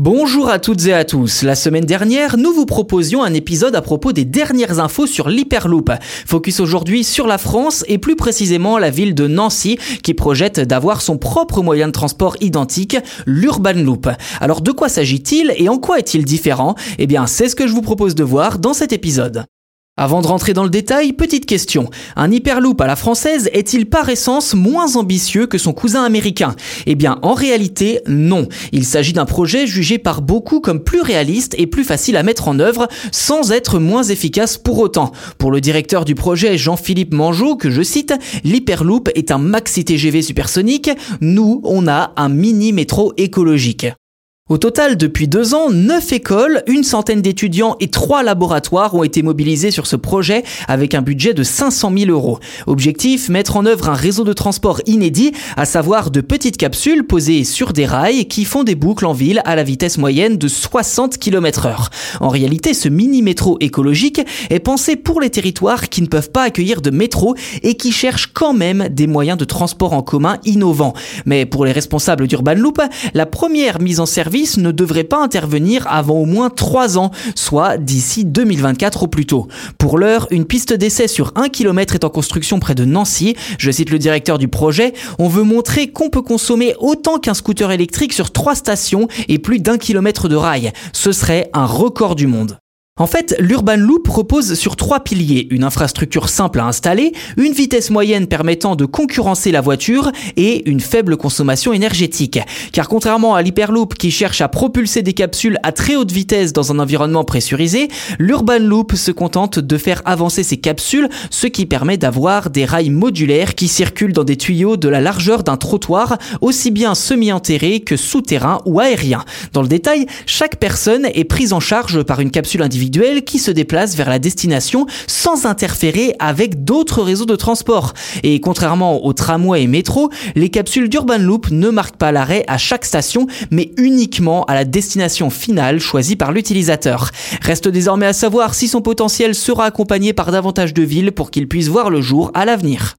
Bonjour à toutes et à tous. La semaine dernière, nous vous proposions un épisode à propos des dernières infos sur l'Hyperloop. Focus aujourd'hui sur la France et plus précisément la ville de Nancy qui projette d'avoir son propre moyen de transport identique, l'Urban Loop. Alors de quoi s'agit-il et en quoi est-il différent? Eh bien, c'est ce que je vous propose de voir dans cet épisode. Avant de rentrer dans le détail, petite question. Un Hyperloop à la française est-il par essence moins ambitieux que son cousin américain? Eh bien, en réalité, non. Il s'agit d'un projet jugé par beaucoup comme plus réaliste et plus facile à mettre en œuvre sans être moins efficace pour autant. Pour le directeur du projet Jean-Philippe Mangeot, que je cite, l'Hyperloop est un maxi TGV supersonique. Nous, on a un mini métro écologique. Au total, depuis deux ans, neuf écoles, une centaine d'étudiants et trois laboratoires ont été mobilisés sur ce projet avec un budget de 500 000 euros. Objectif, mettre en œuvre un réseau de transport inédit, à savoir de petites capsules posées sur des rails qui font des boucles en ville à la vitesse moyenne de 60 km heure. En réalité, ce mini-métro écologique est pensé pour les territoires qui ne peuvent pas accueillir de métro et qui cherchent quand même des moyens de transport en commun innovants. Mais pour les responsables d'Urban Loop, la première mise en service ne devrait pas intervenir avant au moins 3 ans, soit d'ici 2024 au plus tôt. Pour l'heure, une piste d'essai sur 1 km est en construction près de Nancy. Je cite le directeur du projet, on veut montrer qu'on peut consommer autant qu'un scooter électrique sur 3 stations et plus d'un kilomètre de rail. Ce serait un record du monde. En fait, l'Urban Loop repose sur trois piliers. Une infrastructure simple à installer, une vitesse moyenne permettant de concurrencer la voiture et une faible consommation énergétique. Car contrairement à l'Hyperloop qui cherche à propulser des capsules à très haute vitesse dans un environnement pressurisé, l'Urban Loop se contente de faire avancer ces capsules, ce qui permet d'avoir des rails modulaires qui circulent dans des tuyaux de la largeur d'un trottoir, aussi bien semi-enterré que souterrain ou aérien. Dans le détail, chaque personne est prise en charge par une capsule individuelle qui se déplace vers la destination sans interférer avec d'autres réseaux de transport. Et contrairement aux tramways et métro, les capsules d'Urban Loop ne marquent pas l'arrêt à chaque station, mais uniquement à la destination finale choisie par l'utilisateur. Reste désormais à savoir si son potentiel sera accompagné par davantage de villes pour qu'il puisse voir le jour à l'avenir.